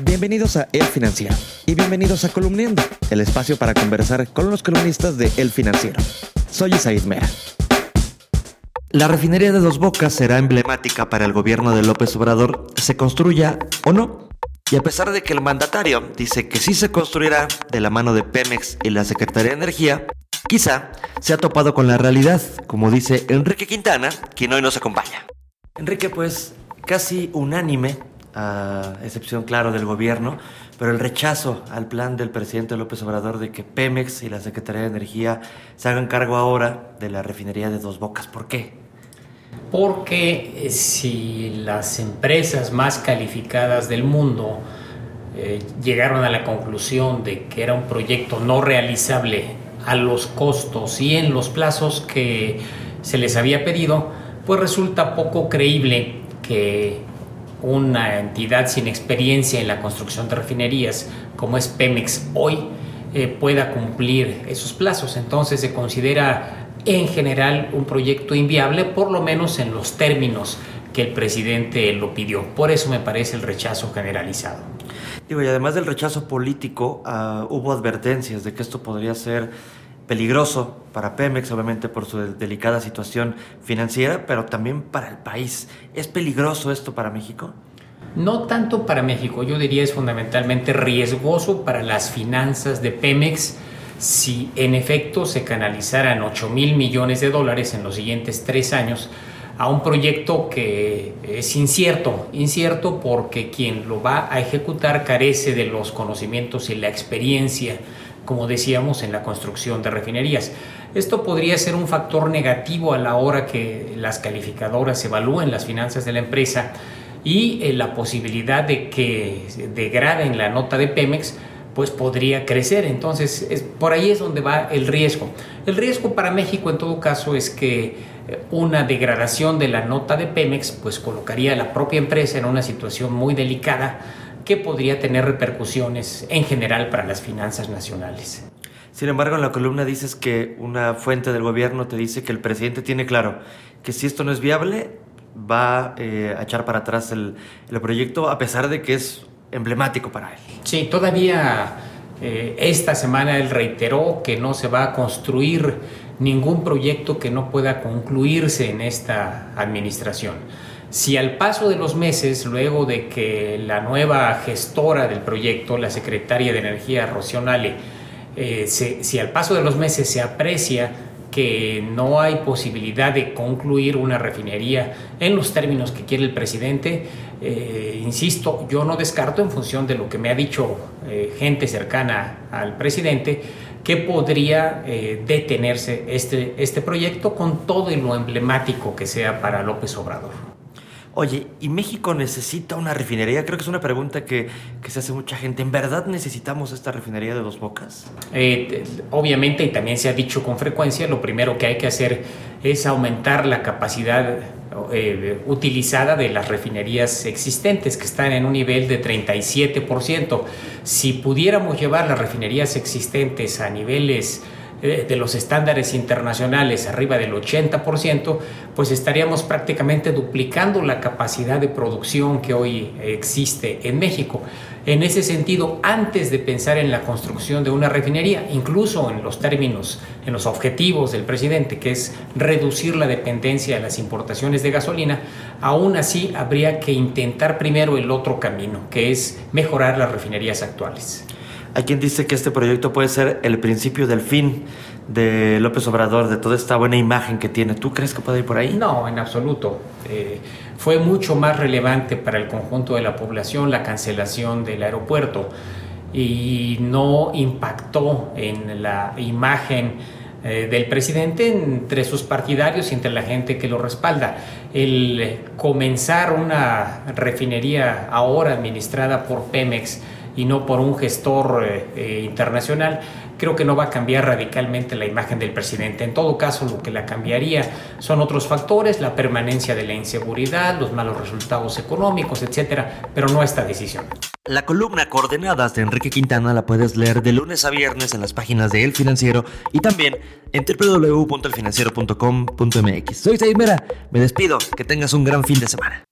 Bienvenidos a El Financiero y bienvenidos a Columniendo, el espacio para conversar con los columnistas de El Financiero. Soy Isaid Mera. La refinería de Dos Bocas será emblemática para el gobierno de López Obrador, se construya o no. Y a pesar de que el mandatario dice que sí se construirá de la mano de Pemex y la Secretaría de Energía, quizá se ha topado con la realidad, como dice Enrique Quintana, quien hoy nos acompaña. Enrique, pues casi unánime, a excepción, claro, del gobierno, pero el rechazo al plan del presidente López Obrador de que Pemex y la Secretaría de Energía se hagan cargo ahora de la refinería de Dos Bocas. ¿Por qué? Porque eh, si las empresas más calificadas del mundo eh, llegaron a la conclusión de que era un proyecto no realizable a los costos y en los plazos que se les había pedido, pues resulta poco creíble que una entidad sin experiencia en la construcción de refinerías como es Pemex hoy eh, pueda cumplir esos plazos. Entonces se considera en general un proyecto inviable, por lo menos en los términos que el presidente lo pidió. Por eso me parece el rechazo generalizado. Digo, y además del rechazo político, uh, hubo advertencias de que esto podría ser peligroso para Pemex, obviamente por su delicada situación financiera, pero también para el país. ¿Es peligroso esto para México? No tanto para México, yo diría es fundamentalmente riesgoso para las finanzas de Pemex si en efecto se canalizaran 8 mil millones de dólares en los siguientes tres años a un proyecto que es incierto, incierto porque quien lo va a ejecutar carece de los conocimientos y la experiencia como decíamos, en la construcción de refinerías. Esto podría ser un factor negativo a la hora que las calificadoras evalúen las finanzas de la empresa y eh, la posibilidad de que degraden la nota de Pemex pues podría crecer. Entonces, es, por ahí es donde va el riesgo. El riesgo para México en todo caso es que eh, una degradación de la nota de Pemex pues colocaría a la propia empresa en una situación muy delicada que podría tener repercusiones en general para las finanzas nacionales. Sin embargo, en la columna dices que una fuente del gobierno te dice que el presidente tiene claro que si esto no es viable, va eh, a echar para atrás el, proyecto, a pesar de que es emblemático para él. Sí, todavía eh, esta semana él reiteró que no se va a construir ningún proyecto que no pueda concluirse en esta administración. Si al paso de los meses, luego de que la nueva gestora del proyecto, la secretaria de Energía Rocionale, eh, si al paso de los meses se aprecia que no hay posibilidad de concluir una refinería en los términos que quiere el presidente, eh, insisto, yo no descarto en función de lo que me ha dicho eh, gente cercana al presidente, que podría detenerse este, este proyecto con todo lo emblemático que sea para López Obrador. Oye, ¿y México necesita una refinería? Creo que es una pregunta que, se hace mucha gente. ¿En verdad necesitamos esta refinería de dos bocas? Eh, obviamente, y también se ha dicho con frecuencia, lo primero que hay que hacer es aumentar la capacidad eh, utilizada de las refinerías existentes, que están en un nivel de 37%. Si pudiéramos llevar las refinerías existentes a niveles eh, de los estándares internacionales arriba del 80%, pues estaríamos prácticamente duplicando la capacidad de producción que hoy existe en México. En ese sentido, antes de pensar en la construcción de una refinería, incluso en los términos, en los objetivos del presidente, que es reducir la dependencia de las importaciones de gasolina, aún así habría que intentar primero el otro camino, que es mejorar las refinerías actuales. Hay quien dice que este proyecto puede ser el principio del fin de López Obrador, de toda esta buena imagen que tiene. ¿Tú crees que puede ir por ahí? No, en absoluto. Eh, fue mucho más relevante para el conjunto de la población la cancelación del aeropuerto y no impactó en la imagen eh, del presidente entre sus partidarios y entre la gente que lo respalda. El comenzar una refinería ahora administrada por Pemex y no por un gestor eh, eh, internacional, creo que no va a cambiar radicalmente la imagen del presidente. En todo caso, lo que la cambiaría son otros factores, la permanencia de la inseguridad, los malos resultados económicos, etcétera, pero no esta decisión. La columna Coordenadas de Enrique Quintana la puedes leer de lunes a viernes en las páginas de El Financiero y también en www.elfinanciero.com.mx. Soy Said Mera, me despido, que tengas un gran fin de semana.